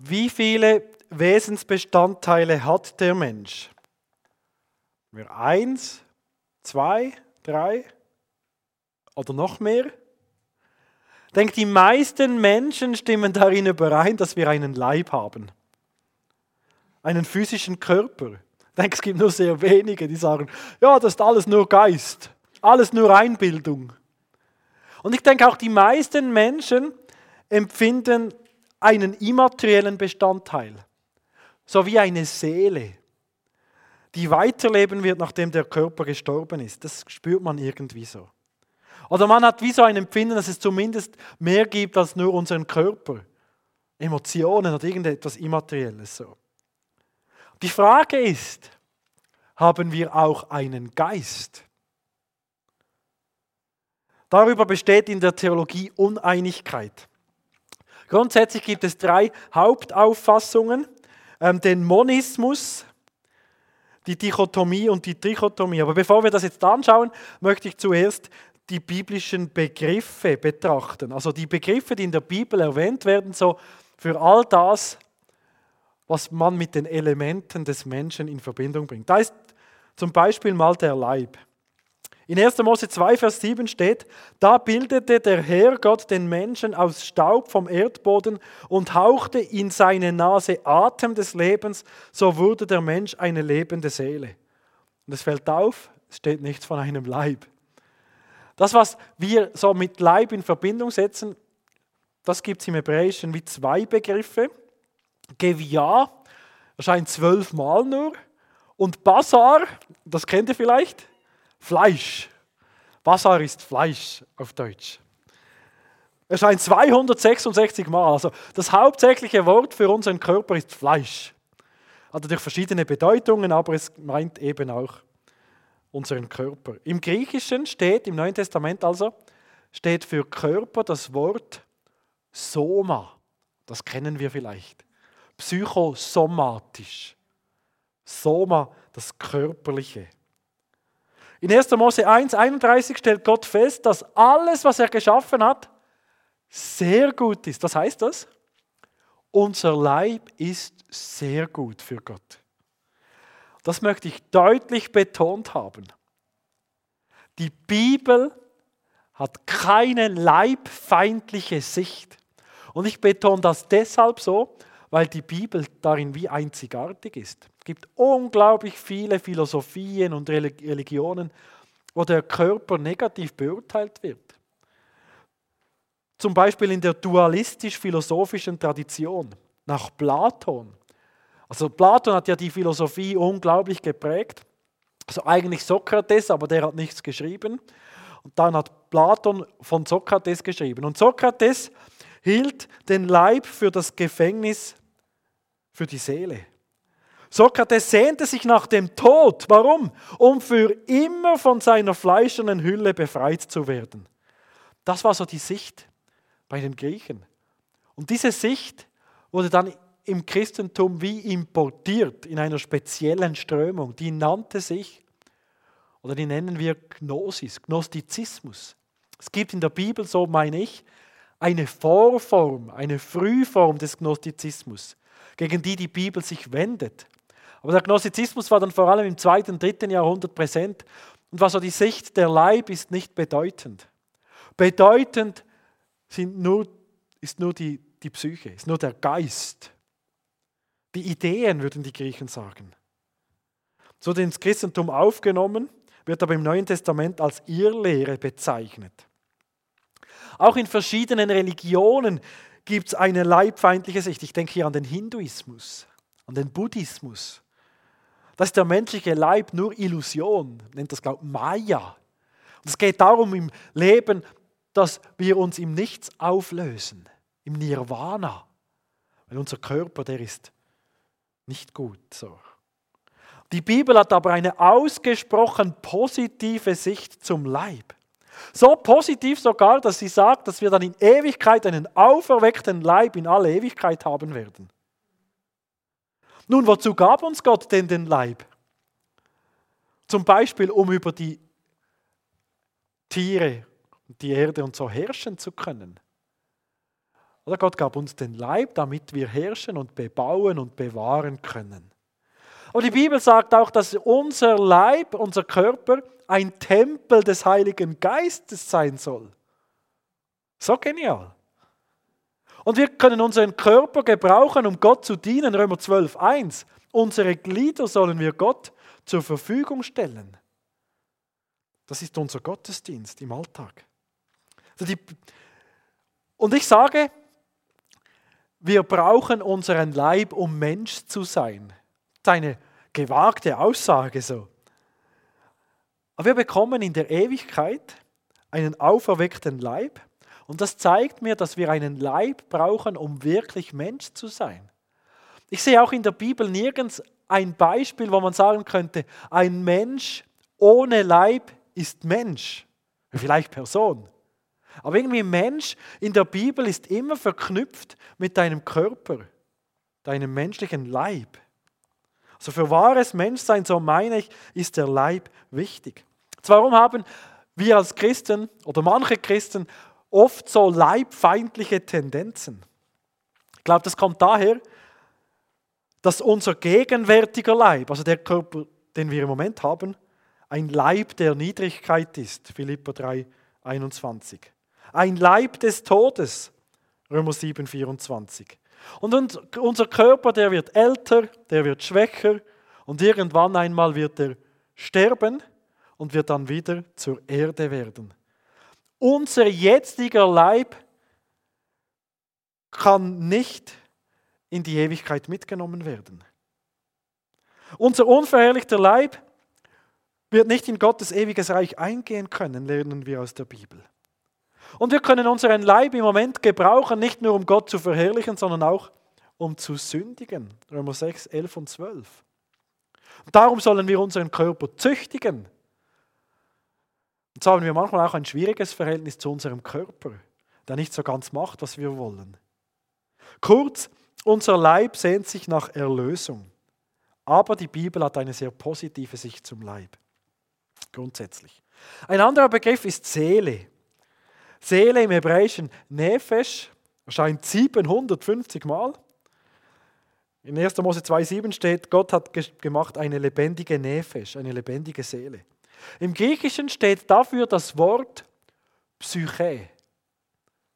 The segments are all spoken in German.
Wie viele Wesensbestandteile hat der Mensch? Wir eins, zwei, drei oder noch mehr? Ich denke, die meisten Menschen stimmen darin überein, dass wir einen Leib haben. Einen physischen Körper. Ich denke, es gibt nur sehr wenige, die sagen, ja, das ist alles nur Geist, alles nur Einbildung. Und ich denke, auch die meisten Menschen empfinden einen immateriellen Bestandteil, so wie eine Seele, die weiterleben wird, nachdem der Körper gestorben ist. Das spürt man irgendwie so. Oder man hat wie so ein Empfinden, dass es zumindest mehr gibt als nur unseren Körper. Emotionen oder irgendetwas Immaterielles so. Die Frage ist, haben wir auch einen Geist? Darüber besteht in der Theologie Uneinigkeit. Grundsätzlich gibt es drei Hauptauffassungen. Ähm, den Monismus, die Dichotomie und die Trichotomie. Aber bevor wir das jetzt anschauen, möchte ich zuerst die biblischen Begriffe betrachten. Also die Begriffe, die in der Bibel erwähnt werden, so für all das, was man mit den Elementen des Menschen in Verbindung bringt. Da ist zum Beispiel mal der Leib. In 1. Mose 2, Vers 7 steht, da bildete der Herr Gott den Menschen aus Staub vom Erdboden und hauchte in seine Nase Atem des Lebens, so wurde der Mensch eine lebende Seele. Und es fällt auf, es steht nichts von einem Leib. Das, was wir so mit Leib in Verbindung setzen, das gibt es im Hebräischen wie zwei Begriffe. Gevia erscheint zwölfmal nur. Und Basar, das kennt ihr vielleicht, Fleisch. Basar ist Fleisch auf Deutsch. Erscheint 266 Mal. Also das hauptsächliche Wort für unseren Körper ist Fleisch. Hat natürlich verschiedene Bedeutungen, aber es meint eben auch unseren Körper. Im Griechischen steht, im Neuen Testament also, steht für Körper das Wort Soma. Das kennen wir vielleicht. Psychosomatisch. Soma, das Körperliche. In 1. Mose 1, 31 stellt Gott fest, dass alles, was er geschaffen hat, sehr gut ist. Was heißt das? Unser Leib ist sehr gut für Gott. Das möchte ich deutlich betont haben. Die Bibel hat keine leibfeindliche Sicht. Und ich betone das deshalb so, weil die Bibel darin wie einzigartig ist. Gibt unglaublich viele Philosophien und Religionen, wo der Körper negativ beurteilt wird. Zum Beispiel in der dualistisch-philosophischen Tradition nach Platon. Also Platon hat ja die Philosophie unglaublich geprägt. Also eigentlich Sokrates, aber der hat nichts geschrieben. Und dann hat Platon von Sokrates geschrieben. Und Sokrates hielt den Leib für das Gefängnis für die Seele. Sokrates sehnte sich nach dem Tod. Warum? Um für immer von seiner fleischernen Hülle befreit zu werden. Das war so die Sicht bei den Griechen. Und diese Sicht wurde dann im Christentum wie importiert in einer speziellen Strömung. Die nannte sich, oder die nennen wir Gnosis, Gnostizismus. Es gibt in der Bibel, so meine ich, eine Vorform, eine Frühform des Gnostizismus, gegen die die Bibel sich wendet. Aber der Gnostizismus war dann vor allem im zweiten dritten Jahrhundert präsent und war so die Sicht, der Leib ist nicht bedeutend. Bedeutend sind nur, ist nur die, die Psyche, ist nur der Geist. Die Ideen, würden die Griechen sagen. So ins Christentum aufgenommen, wird aber im Neuen Testament als Irrlehre bezeichnet. Auch in verschiedenen Religionen gibt es eine leibfeindliche Sicht. Ich denke hier an den Hinduismus, an den Buddhismus. Das ist der menschliche Leib nur Illusion, nennt das, glaube Maya. Und es geht darum im Leben, dass wir uns im Nichts auflösen, im Nirvana. Weil unser Körper, der ist nicht gut so. Die Bibel hat aber eine ausgesprochen positive Sicht zum Leib. So positiv sogar, dass sie sagt, dass wir dann in Ewigkeit einen auferweckten Leib in alle Ewigkeit haben werden. Nun, wozu gab uns Gott denn den Leib? Zum Beispiel, um über die Tiere, die Erde und so herrschen zu können. Oder Gott gab uns den Leib, damit wir herrschen und bebauen und bewahren können. Aber die Bibel sagt auch, dass unser Leib, unser Körper ein Tempel des Heiligen Geistes sein soll. So genial. Und wir können unseren Körper gebrauchen, um Gott zu dienen. Römer 12, 1. Unsere Glieder sollen wir Gott zur Verfügung stellen. Das ist unser Gottesdienst im Alltag. Also und ich sage, wir brauchen unseren Leib, um Mensch zu sein. Das ist eine gewagte Aussage so. Aber wir bekommen in der Ewigkeit einen auferweckten Leib und das zeigt mir, dass wir einen Leib brauchen, um wirklich Mensch zu sein. Ich sehe auch in der Bibel nirgends ein Beispiel, wo man sagen könnte, ein Mensch ohne Leib ist Mensch. Vielleicht Person. Aber irgendwie Mensch in der Bibel ist immer verknüpft mit deinem Körper, deinem menschlichen Leib. Also für wahres Menschsein, so meine ich, ist der Leib wichtig. Warum haben wir als Christen oder manche Christen oft so leibfeindliche Tendenzen? Ich glaube, das kommt daher, dass unser gegenwärtiger Leib, also der Körper, den wir im Moment haben, ein Leib der Niedrigkeit ist. Philippa 3, 21. Ein Leib des Todes. Römer 7, 24. Und unser Körper, der wird älter, der wird schwächer und irgendwann einmal wird er sterben und wird dann wieder zur Erde werden. Unser jetziger Leib kann nicht in die Ewigkeit mitgenommen werden. Unser unverherrlichter Leib wird nicht in Gottes ewiges Reich eingehen können, lernen wir aus der Bibel. Und wir können unseren Leib im Moment gebrauchen, nicht nur um Gott zu verherrlichen, sondern auch um zu sündigen. Römer 6, 11 und 12. Und darum sollen wir unseren Körper züchtigen. Und so haben wir manchmal auch ein schwieriges Verhältnis zu unserem Körper, der nicht so ganz macht, was wir wollen. Kurz, unser Leib sehnt sich nach Erlösung. Aber die Bibel hat eine sehr positive Sicht zum Leib. Grundsätzlich. Ein anderer Begriff ist Seele. Seele im Hebräischen Nefesh erscheint 750 Mal. In 1. Mose 2,7 steht, Gott hat gemacht eine lebendige Nefesh, eine lebendige Seele. Im Griechischen steht dafür das Wort Psyche.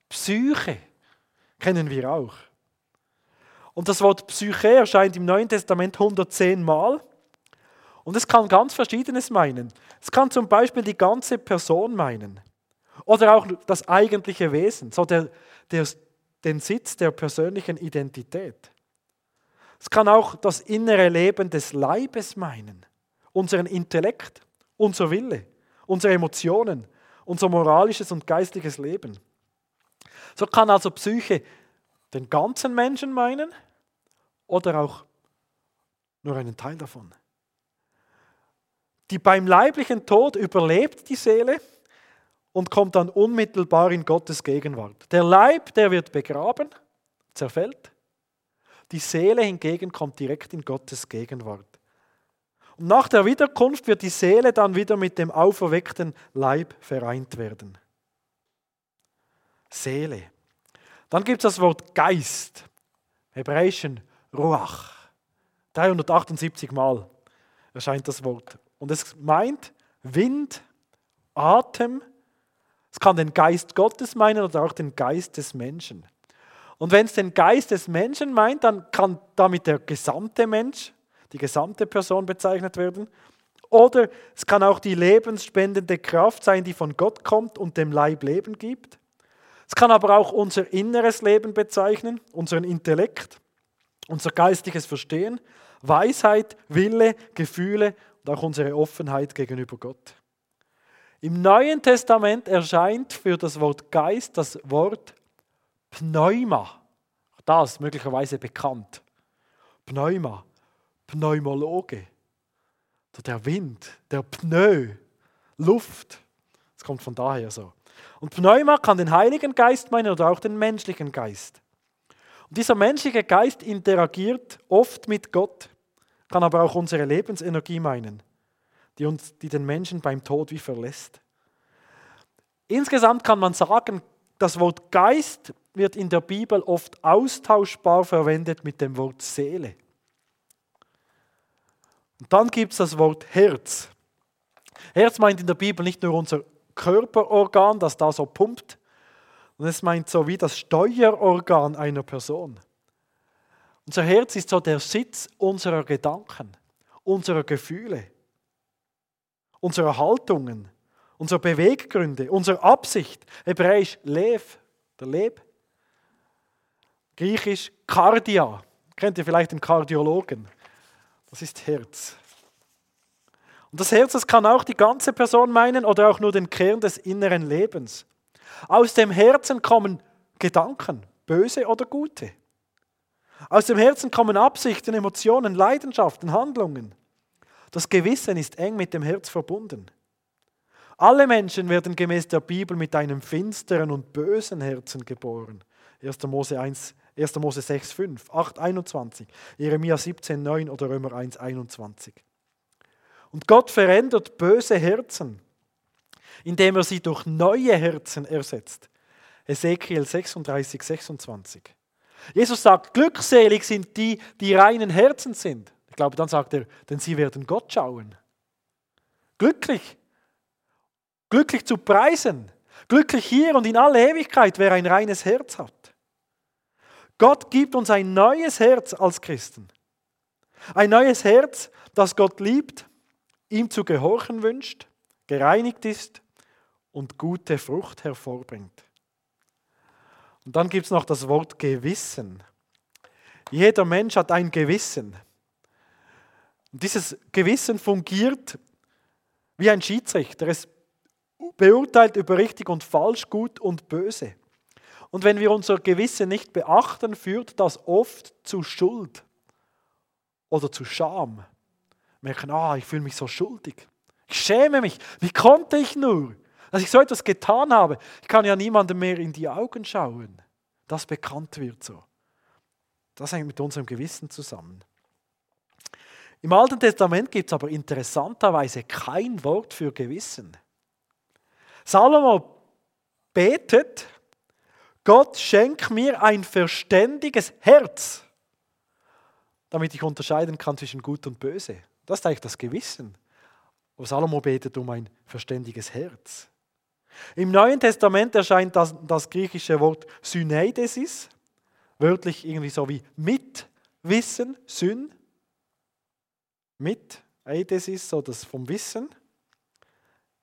Psyche kennen wir auch. Und das Wort Psyche erscheint im Neuen Testament 110 Mal. Und es kann ganz Verschiedenes meinen. Es kann zum Beispiel die ganze Person meinen. Oder auch das eigentliche Wesen, so der, der, den Sitz der persönlichen Identität. Es kann auch das innere Leben des Leibes meinen, unseren Intellekt, unser Wille, unsere Emotionen, unser moralisches und geistliches Leben. So kann also Psyche den ganzen Menschen meinen oder auch nur einen Teil davon. Die beim leiblichen Tod überlebt die Seele und kommt dann unmittelbar in Gottes Gegenwart. Der Leib, der wird begraben, zerfällt. Die Seele hingegen kommt direkt in Gottes Gegenwart. Nach der Wiederkunft wird die Seele dann wieder mit dem auferweckten Leib vereint werden. Seele. Dann gibt es das Wort Geist, hebräischen Ruach. 378 Mal erscheint das Wort. Und es meint Wind, Atem. Es kann den Geist Gottes meinen oder auch den Geist des Menschen. Und wenn es den Geist des Menschen meint, dann kann damit der gesamte Mensch, die gesamte Person bezeichnet werden. Oder es kann auch die lebensspendende Kraft sein, die von Gott kommt und dem Leib Leben gibt. Es kann aber auch unser inneres Leben bezeichnen, unseren Intellekt, unser geistliches Verstehen, Weisheit, Wille, Gefühle und auch unsere Offenheit gegenüber Gott. Im Neuen Testament erscheint für das Wort Geist das Wort Pneuma. Das möglicherweise bekannt. Pneuma, Pneumologe. Der Wind, der Pneu, Luft. Das kommt von daher so. Und Pneuma kann den Heiligen Geist meinen oder auch den menschlichen Geist. Und dieser menschliche Geist interagiert oft mit Gott, kann aber auch unsere Lebensenergie meinen, die, uns, die den Menschen beim Tod wie verlässt. Insgesamt kann man sagen, das Wort Geist wird in der Bibel oft austauschbar verwendet mit dem Wort Seele. Und dann gibt es das Wort Herz. Herz meint in der Bibel nicht nur unser Körperorgan, das da so pumpt, und es meint so wie das Steuerorgan einer Person. Unser Herz ist so der Sitz unserer Gedanken, unserer Gefühle, unserer Haltungen, unserer Beweggründe, unserer Absicht. Hebräisch Lev, der Leb. Griechisch Kardia. Kennt ihr vielleicht den Kardiologen? Das ist Herz. Und das Herz, das kann auch die ganze Person meinen oder auch nur den Kern des inneren Lebens. Aus dem Herzen kommen Gedanken, böse oder gute. Aus dem Herzen kommen Absichten, Emotionen, Leidenschaften, Handlungen. Das Gewissen ist eng mit dem Herz verbunden. Alle Menschen werden gemäß der Bibel mit einem finsteren und bösen Herzen geboren. 1. Mose 1, 1. Mose 6, 5, 8, 21, Jeremia 17, 9 oder Römer 1, 21. Und Gott verändert böse Herzen, indem er sie durch neue Herzen ersetzt. Ezekiel 36, 26. Jesus sagt, glückselig sind die, die reinen Herzen sind. Ich glaube, dann sagt er, denn sie werden Gott schauen. Glücklich. Glücklich zu preisen. Glücklich hier und in alle Ewigkeit, wer ein reines Herz hat. Gott gibt uns ein neues Herz als Christen. Ein neues Herz, das Gott liebt ihm zu gehorchen wünscht, gereinigt ist und gute Frucht hervorbringt. Und dann gibt es noch das Wort Gewissen. Jeder Mensch hat ein Gewissen. Und dieses Gewissen fungiert wie ein Schiedsrichter. Es beurteilt über richtig und falsch, gut und böse. Und wenn wir unser Gewissen nicht beachten, führt das oft zu Schuld oder zu Scham merken, ah, ich fühle mich so schuldig. Ich schäme mich. Wie konnte ich nur, dass ich so etwas getan habe? Ich kann ja niemandem mehr in die Augen schauen. Das bekannt wird so. Das hängt mit unserem Gewissen zusammen. Im Alten Testament gibt es aber interessanterweise kein Wort für Gewissen. Salomo betet, Gott schenk mir ein verständiges Herz, damit ich unterscheiden kann zwischen Gut und Böse. Das ist eigentlich das Gewissen. Aber Salomo betet um ein verständiges Herz. Im Neuen Testament erscheint das, das griechische Wort Syneidesis, wörtlich irgendwie so wie Mitwissen, Syn. Mit, Eidesis, so das vom Wissen,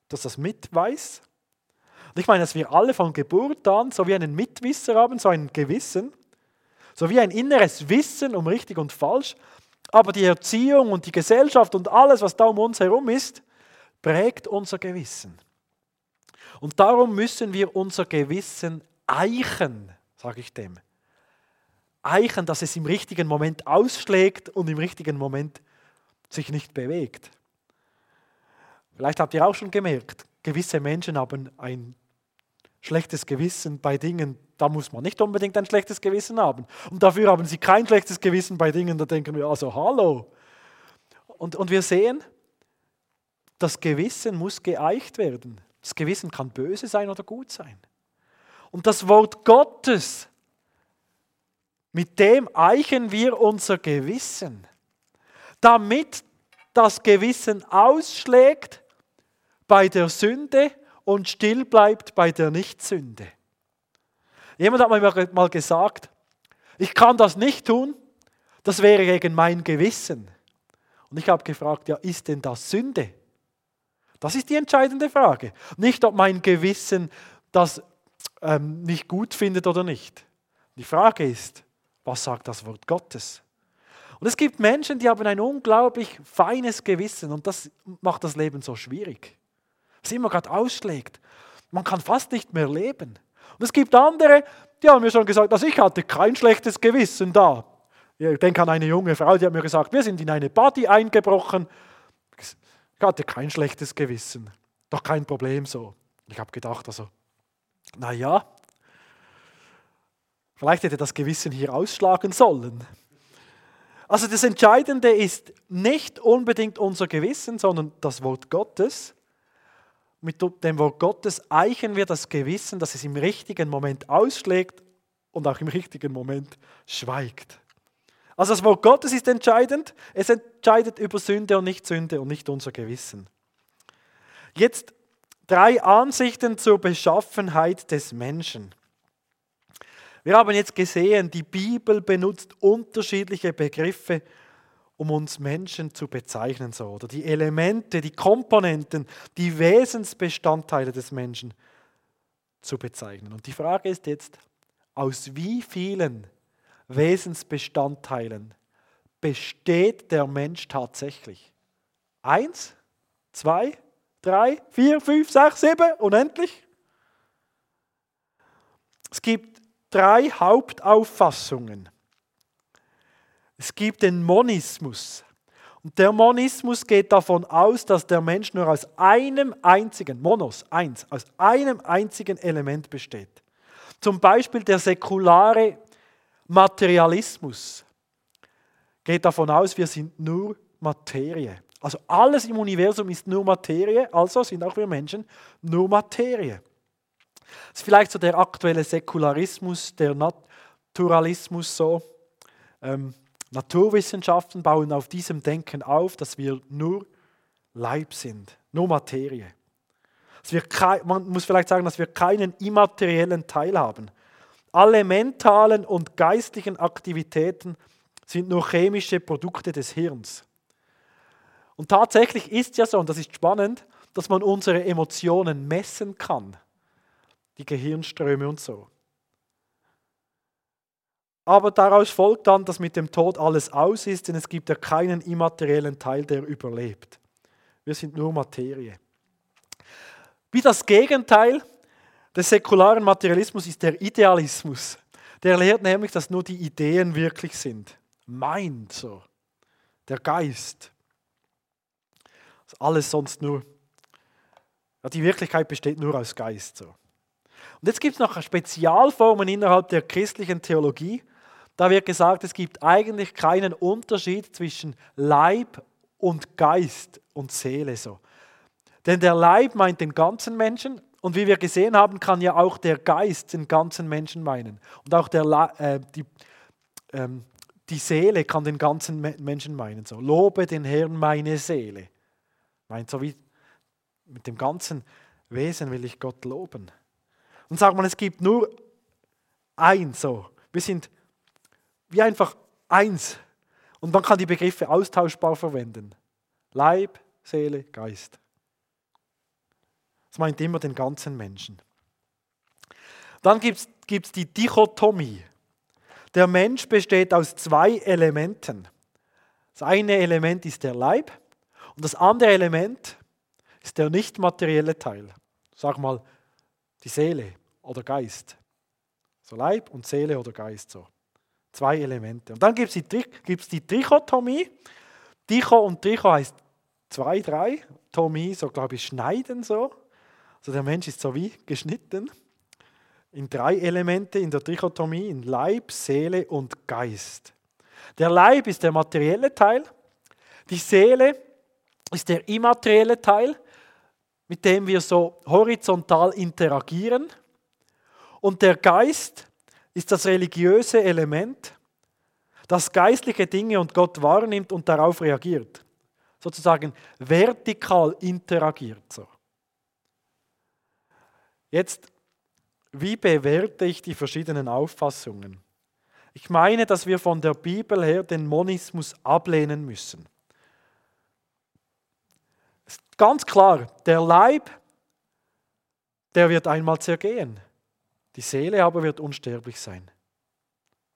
dass das mitweiß. Und ich meine, dass wir alle von Geburt an so wie einen Mitwisser haben, so ein Gewissen, so wie ein inneres Wissen um richtig und falsch, aber die Erziehung und die Gesellschaft und alles, was da um uns herum ist, prägt unser Gewissen. Und darum müssen wir unser Gewissen eichen, sage ich dem. Eichen, dass es im richtigen Moment ausschlägt und im richtigen Moment sich nicht bewegt. Vielleicht habt ihr auch schon gemerkt, gewisse Menschen haben ein schlechtes Gewissen bei Dingen, da muss man nicht unbedingt ein schlechtes Gewissen haben. Und dafür haben sie kein schlechtes Gewissen bei Dingen, da denken wir, also hallo. Und, und wir sehen, das Gewissen muss geeicht werden. Das Gewissen kann böse sein oder gut sein. Und das Wort Gottes, mit dem eichen wir unser Gewissen, damit das Gewissen ausschlägt bei der Sünde und still bleibt bei der Nichtsünde. Jemand hat mir mal gesagt, ich kann das nicht tun, das wäre gegen mein Gewissen. Und ich habe gefragt, ja, ist denn das Sünde? Das ist die entscheidende Frage. Nicht, ob mein Gewissen das ähm, nicht gut findet oder nicht. Die Frage ist, was sagt das Wort Gottes? Und es gibt Menschen, die haben ein unglaublich feines Gewissen und das macht das Leben so schwierig. Es immer gerade ausschlägt. Man kann fast nicht mehr leben. Und es gibt andere, die haben mir schon gesagt, also ich hatte kein schlechtes Gewissen da. Ich denke an eine junge Frau, die hat mir gesagt, wir sind in eine Party eingebrochen. Ich hatte kein schlechtes Gewissen. Doch kein Problem so. Ich habe gedacht, also, naja, vielleicht hätte das Gewissen hier ausschlagen sollen. Also das Entscheidende ist nicht unbedingt unser Gewissen, sondern das Wort Gottes. Mit dem Wort Gottes eichen wir das Gewissen, dass es im richtigen Moment ausschlägt und auch im richtigen Moment schweigt. Also das Wort Gottes ist entscheidend. Es entscheidet über Sünde und nicht Sünde und nicht unser Gewissen. Jetzt drei Ansichten zur Beschaffenheit des Menschen. Wir haben jetzt gesehen, die Bibel benutzt unterschiedliche Begriffe, um uns Menschen zu bezeichnen, so, oder die Elemente, die Komponenten, die Wesensbestandteile des Menschen zu bezeichnen. Und die Frage ist jetzt, aus wie vielen Wesensbestandteilen besteht der Mensch tatsächlich? Eins, zwei, drei, vier, fünf, sechs, sieben, unendlich? Es gibt drei Hauptauffassungen es gibt den Monismus. Und der Monismus geht davon aus, dass der Mensch nur aus einem einzigen, Monos, eins, aus einem einzigen Element besteht. Zum Beispiel der säkulare Materialismus geht davon aus, wir sind nur Materie. Also alles im Universum ist nur Materie, also sind auch wir Menschen nur Materie. Das ist vielleicht so der aktuelle Säkularismus, der Naturalismus so. Ähm, Naturwissenschaften bauen auf diesem Denken auf, dass wir nur Leib sind, nur Materie. man muss vielleicht sagen, dass wir keinen immateriellen Teil haben. Alle mentalen und geistlichen Aktivitäten sind nur chemische Produkte des Hirns. Und tatsächlich ist ja so, und das ist spannend, dass man unsere Emotionen messen kann, die Gehirnströme und so. Aber daraus folgt dann, dass mit dem Tod alles aus ist, denn es gibt ja keinen immateriellen Teil, der überlebt. Wir sind nur Materie. Wie das Gegenteil des säkularen Materialismus ist der Idealismus. Der lehrt nämlich, dass nur die Ideen wirklich sind. Meint so. Der Geist. Also alles sonst nur. Ja, die Wirklichkeit besteht nur aus Geist. So. Und jetzt gibt es noch Spezialformen innerhalb der christlichen Theologie, da wird gesagt, es gibt eigentlich keinen Unterschied zwischen Leib und Geist und Seele so. Denn der Leib meint den ganzen Menschen und wie wir gesehen haben, kann ja auch der Geist den ganzen Menschen meinen. Und auch der, äh, die, ähm, die Seele kann den ganzen Menschen meinen. So, lobe den Herrn meine Seele. Meint so wie mit dem ganzen Wesen will ich Gott loben. Und sagt man, es gibt nur eins so. Wir sind wie einfach eins. Und man kann die Begriffe austauschbar verwenden. Leib, Seele, Geist. Das meint immer den ganzen Menschen. Dann gibt es die Dichotomie. Der Mensch besteht aus zwei Elementen. Das eine Element ist der Leib und das andere Element ist der nicht materielle Teil. Sag mal, die Seele oder Geist. So Leib und Seele oder Geist so. Zwei Elemente. Und dann gibt es die, gibt's die Trichotomie. Dicho und Tricho heißt zwei, drei. Tomie, so glaube ich, schneiden so. Also der Mensch ist so wie geschnitten in drei Elemente in der Trichotomie, in Leib, Seele und Geist. Der Leib ist der materielle Teil, die Seele ist der immaterielle Teil, mit dem wir so horizontal interagieren. Und der Geist ist das religiöse Element, das geistliche Dinge und Gott wahrnimmt und darauf reagiert. Sozusagen vertikal interagiert. So. Jetzt, wie bewerte ich die verschiedenen Auffassungen? Ich meine, dass wir von der Bibel her den Monismus ablehnen müssen. Ganz klar, der Leib, der wird einmal zergehen. Die Seele aber wird unsterblich sein.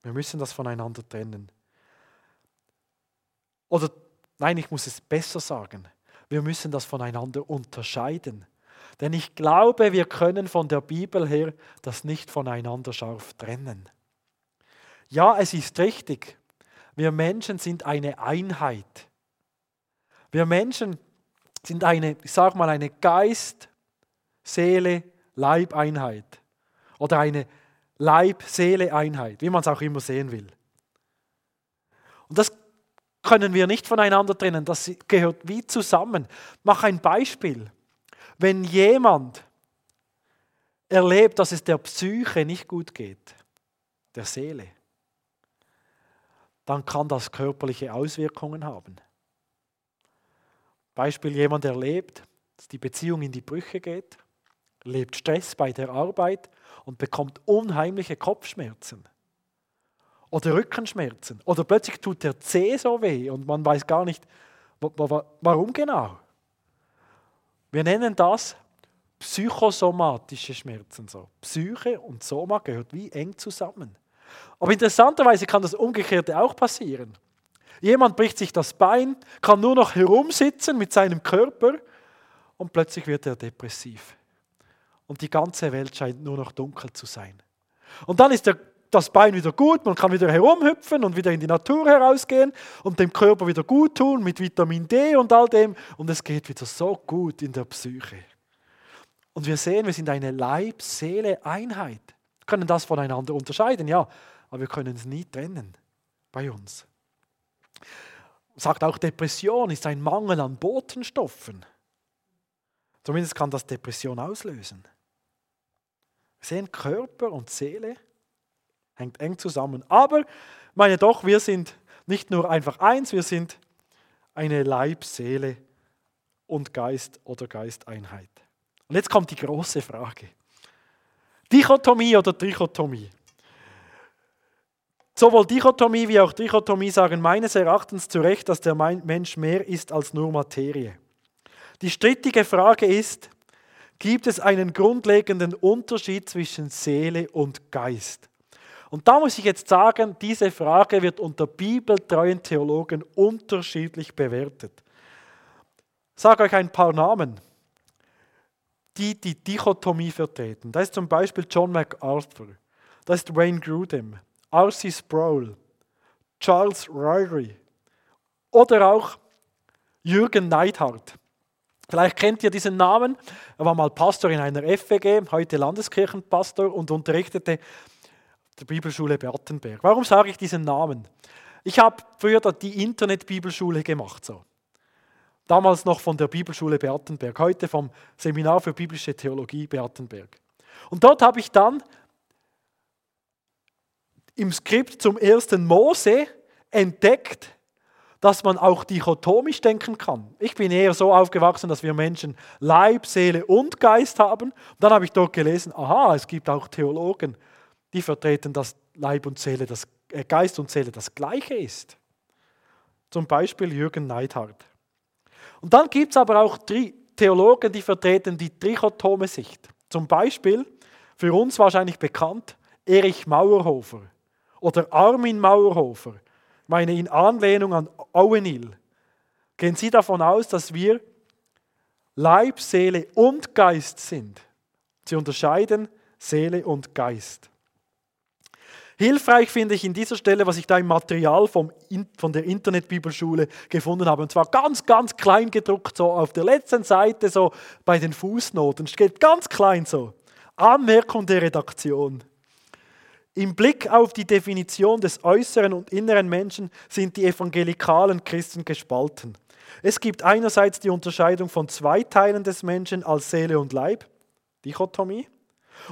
Wir müssen das voneinander trennen. Oder nein, ich muss es besser sagen. Wir müssen das voneinander unterscheiden. Denn ich glaube, wir können von der Bibel her das nicht voneinander scharf trennen. Ja, es ist richtig. Wir Menschen sind eine Einheit. Wir Menschen sind eine, ich sage mal, eine Geist, Seele, Leibeinheit oder eine Leib-Seele-Einheit, wie man es auch immer sehen will. Und das können wir nicht voneinander trennen, das gehört wie zusammen. Mach ein Beispiel. wenn jemand erlebt, dass es der Psyche nicht gut geht, der Seele, dann kann das körperliche Auswirkungen haben. Beispiel, jemand erlebt, dass die Beziehung in die Brüche geht, lebt Stress bei der Arbeit und bekommt unheimliche Kopfschmerzen oder Rückenschmerzen oder plötzlich tut der Zeh so weh und man weiß gar nicht, warum genau. Wir nennen das psychosomatische Schmerzen. So. Psyche und Soma gehört wie eng zusammen. Aber interessanterweise kann das Umgekehrte auch passieren. Jemand bricht sich das Bein, kann nur noch herumsitzen mit seinem Körper und plötzlich wird er depressiv. Und die ganze Welt scheint nur noch dunkel zu sein. Und dann ist der, das Bein wieder gut, man kann wieder herumhüpfen und wieder in die Natur herausgehen und dem Körper wieder gut tun mit Vitamin D und all dem. Und es geht wieder so gut in der Psyche. Und wir sehen, wir sind eine Leib-Seele-Einheit. Wir können das voneinander unterscheiden, ja, aber wir können es nie trennen bei uns. Sagt auch, Depression ist ein Mangel an Botenstoffen. Zumindest kann das Depression auslösen. Sehen, Körper und Seele hängt eng zusammen. Aber, meine doch, wir sind nicht nur einfach eins, wir sind eine Leib, Seele und Geist oder Geisteinheit. Und jetzt kommt die große Frage. Dichotomie oder Trichotomie? Sowohl Dichotomie wie auch Trichotomie sagen meines Erachtens zu Recht, dass der Mensch mehr ist als nur Materie. Die strittige Frage ist, gibt es einen grundlegenden Unterschied zwischen Seele und Geist? Und da muss ich jetzt sagen, diese Frage wird unter bibeltreuen Theologen unterschiedlich bewertet. Ich sage euch ein paar Namen, die die Dichotomie vertreten. Da ist zum Beispiel John MacArthur, da ist Wayne Grudem, R.C. Sproul, Charles Ryrie oder auch Jürgen Neidhardt. Vielleicht kennt ihr diesen Namen. Er war mal Pastor in einer FWG, heute Landeskirchenpastor und unterrichtete der Bibelschule Bertenberg. Warum sage ich diesen Namen? Ich habe früher die Internet-Bibelschule gemacht. So. Damals noch von der Bibelschule Bertenberg, heute vom Seminar für biblische Theologie Bertenberg. Und dort habe ich dann im Skript zum ersten Mose entdeckt, dass man auch dichotomisch denken kann. Ich bin eher so aufgewachsen, dass wir Menschen Leib, Seele und Geist haben. Und dann habe ich dort gelesen, aha, es gibt auch Theologen, die vertreten, dass Leib und Seele, das, äh, Geist und Seele das gleiche ist. Zum Beispiel Jürgen Neidhardt. Und dann gibt es aber auch Theologen, die vertreten die trichotome Sicht. Zum Beispiel, für uns wahrscheinlich bekannt, Erich Mauerhofer oder Armin Mauerhofer meine in Anlehnung an Owenil, gehen Sie davon aus, dass wir Leib, Seele und Geist sind. Sie unterscheiden Seele und Geist. Hilfreich finde ich in dieser Stelle, was ich da im Material vom, von der Internetbibelschule gefunden habe. Und zwar ganz, ganz klein gedruckt, so auf der letzten Seite, so bei den Fußnoten. Steht ganz klein so. Anmerkung der Redaktion. Im Blick auf die Definition des äußeren und inneren Menschen sind die evangelikalen Christen gespalten. Es gibt einerseits die Unterscheidung von zwei Teilen des Menschen als Seele und Leib, Dichotomie,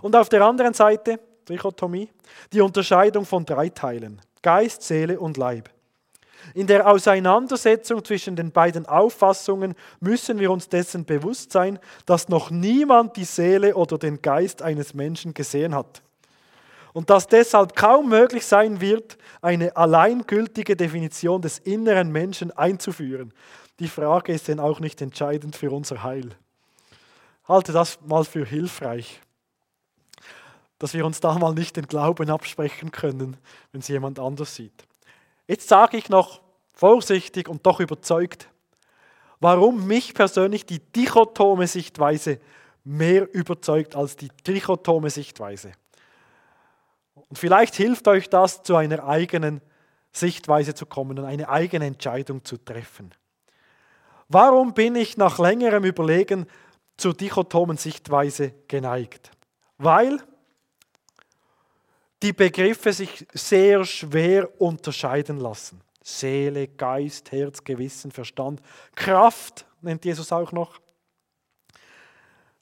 und auf der anderen Seite, Trichotomie, die Unterscheidung von drei Teilen, Geist, Seele und Leib. In der Auseinandersetzung zwischen den beiden Auffassungen müssen wir uns dessen bewusst sein, dass noch niemand die Seele oder den Geist eines Menschen gesehen hat und dass deshalb kaum möglich sein wird, eine alleingültige Definition des inneren Menschen einzuführen. Die Frage ist denn auch nicht entscheidend für unser Heil. Halte das mal für hilfreich, dass wir uns da mal nicht den Glauben absprechen können, wenn es jemand anders sieht. Jetzt sage ich noch vorsichtig und doch überzeugt, warum mich persönlich die dichotome Sichtweise mehr überzeugt als die trichotome Sichtweise. Und vielleicht hilft euch das, zu einer eigenen Sichtweise zu kommen und eine eigene Entscheidung zu treffen. Warum bin ich nach längerem Überlegen zur dichotomen Sichtweise geneigt? Weil die Begriffe sich sehr schwer unterscheiden lassen. Seele, Geist, Herz, Gewissen, Verstand, Kraft nennt Jesus auch noch.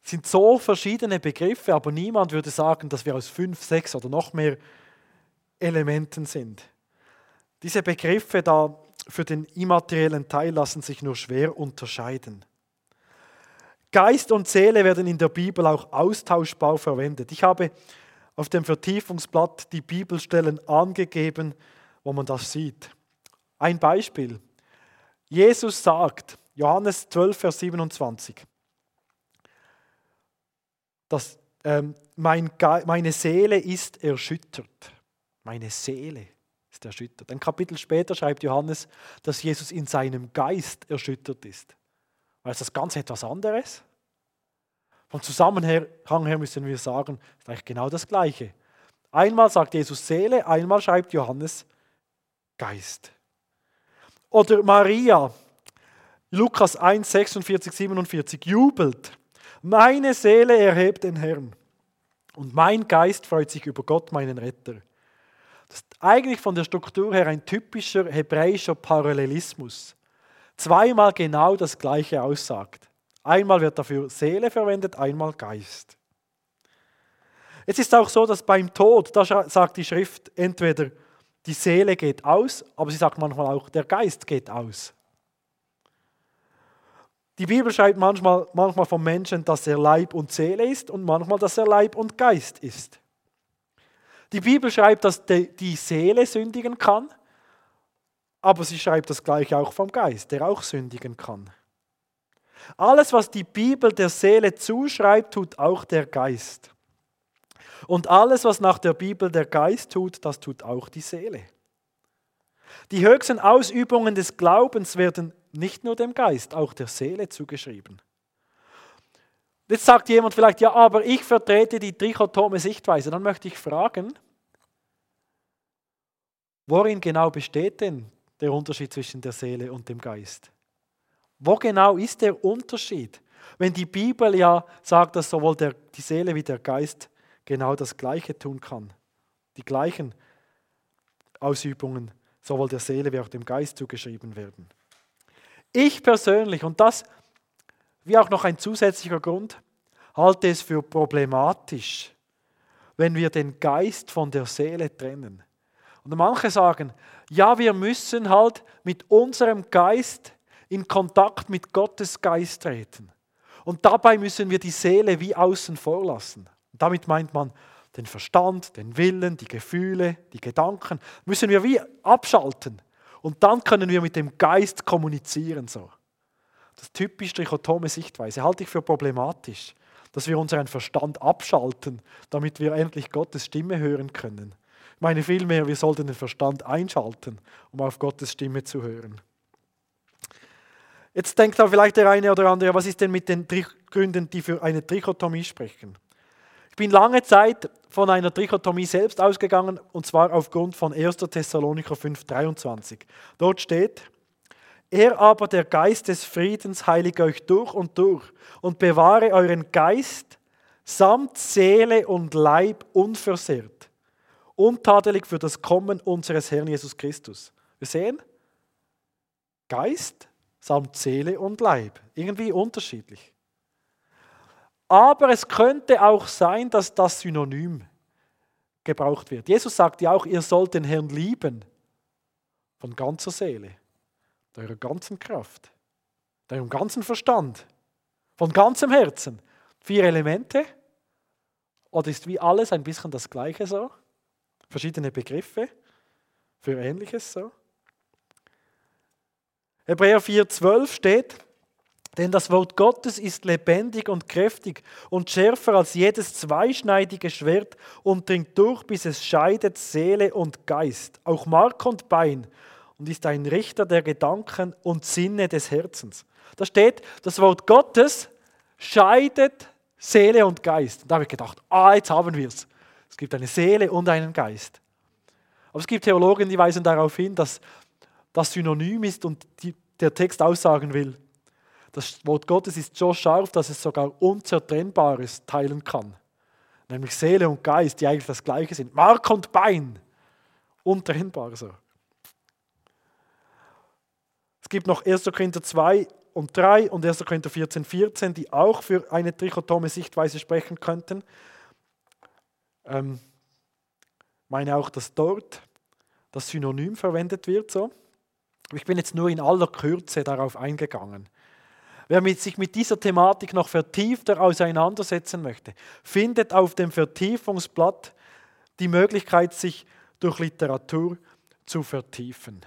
Sind so verschiedene Begriffe, aber niemand würde sagen, dass wir aus fünf, sechs oder noch mehr Elementen sind. Diese Begriffe da für den immateriellen Teil lassen sich nur schwer unterscheiden. Geist und Seele werden in der Bibel auch austauschbar verwendet. Ich habe auf dem Vertiefungsblatt die Bibelstellen angegeben, wo man das sieht. Ein Beispiel. Jesus sagt, Johannes 12, Vers 27, dass ähm, mein meine Seele ist erschüttert. Meine Seele ist erschüttert. Ein Kapitel später schreibt Johannes, dass Jesus in seinem Geist erschüttert ist. Weil ist das ganz etwas anderes? Vom Zusammenhang her müssen wir sagen, ist eigentlich genau das Gleiche. Einmal sagt Jesus Seele, einmal schreibt Johannes Geist. Oder Maria, Lukas 1, 46, 47, jubelt. Meine Seele erhebt den Herrn und mein Geist freut sich über Gott, meinen Retter. Das ist eigentlich von der Struktur her ein typischer hebräischer Parallelismus. Zweimal genau das Gleiche aussagt. Einmal wird dafür Seele verwendet, einmal Geist. Es ist auch so, dass beim Tod, da sagt die Schrift entweder die Seele geht aus, aber sie sagt manchmal auch, der Geist geht aus. Die Bibel schreibt manchmal, manchmal vom Menschen, dass er Leib und Seele ist und manchmal, dass er Leib und Geist ist. Die Bibel schreibt, dass die Seele sündigen kann, aber sie schreibt das gleiche auch vom Geist, der auch sündigen kann. Alles, was die Bibel der Seele zuschreibt, tut auch der Geist. Und alles, was nach der Bibel der Geist tut, das tut auch die Seele. Die höchsten Ausübungen des Glaubens werden nicht nur dem Geist, auch der Seele zugeschrieben. Jetzt sagt jemand vielleicht, ja, aber ich vertrete die trichotome Sichtweise. Dann möchte ich fragen, worin genau besteht denn der Unterschied zwischen der Seele und dem Geist? Wo genau ist der Unterschied? Wenn die Bibel ja sagt, dass sowohl der, die Seele wie der Geist genau das Gleiche tun kann, die gleichen Ausübungen sowohl der Seele wie auch dem Geist zugeschrieben werden. Ich persönlich, und das wie auch noch ein zusätzlicher Grund, halte es für problematisch, wenn wir den Geist von der Seele trennen. Und manche sagen, ja, wir müssen halt mit unserem Geist in Kontakt mit Gottes Geist treten. Und dabei müssen wir die Seele wie außen vor lassen. Und damit meint man den Verstand, den Willen, die Gefühle, die Gedanken, müssen wir wie abschalten. Und dann können wir mit dem Geist kommunizieren. So. Das typisch trichotome Sichtweise halte ich für problematisch, dass wir unseren Verstand abschalten, damit wir endlich Gottes Stimme hören können. Ich meine vielmehr, wir sollten den Verstand einschalten, um auf Gottes Stimme zu hören. Jetzt denkt auch vielleicht der eine oder andere, was ist denn mit den Gründen, die für eine Trichotomie sprechen? Bin lange Zeit von einer Trichotomie selbst ausgegangen, und zwar aufgrund von 1. Thessalonicher 5,23. Dort steht, er aber, der Geist des Friedens, heilige euch durch und durch und bewahre euren Geist samt Seele und Leib unversehrt, untadelig für das Kommen unseres Herrn Jesus Christus. Wir sehen, Geist samt Seele und Leib. Irgendwie unterschiedlich. Aber es könnte auch sein, dass das Synonym gebraucht wird. Jesus sagt ja auch, ihr sollt den Herrn lieben von ganzer Seele eurer ganzen Kraft, deinem ganzen Verstand, von ganzem Herzen. Vier Elemente? Oder ist wie alles ein bisschen das Gleiche so? Verschiedene Begriffe für Ähnliches so? Hebräer 4,12 steht, denn das Wort Gottes ist lebendig und kräftig und schärfer als jedes zweischneidige Schwert und dringt durch, bis es scheidet Seele und Geist, auch Mark und Bein und ist ein Richter der Gedanken und Sinne des Herzens. Da steht, das Wort Gottes scheidet Seele und Geist. Und da habe ich gedacht, ah, jetzt haben wir es. Es gibt eine Seele und einen Geist. Aber es gibt Theologen, die weisen darauf hin, dass das Synonym ist und die, der Text aussagen will, das Wort Gottes ist so scharf, dass es sogar Unzertrennbares teilen kann. Nämlich Seele und Geist, die eigentlich das Gleiche sind. Mark und Bein. Untrennbar so. Es gibt noch 1. Korinther 2 und 3 und 1. Korinther 14, 14, die auch für eine trichotome Sichtweise sprechen könnten. Ähm, meine auch, dass dort das Synonym verwendet wird. So. Ich bin jetzt nur in aller Kürze darauf eingegangen. Wer sich mit dieser Thematik noch vertiefter auseinandersetzen möchte, findet auf dem Vertiefungsblatt die Möglichkeit, sich durch Literatur zu vertiefen.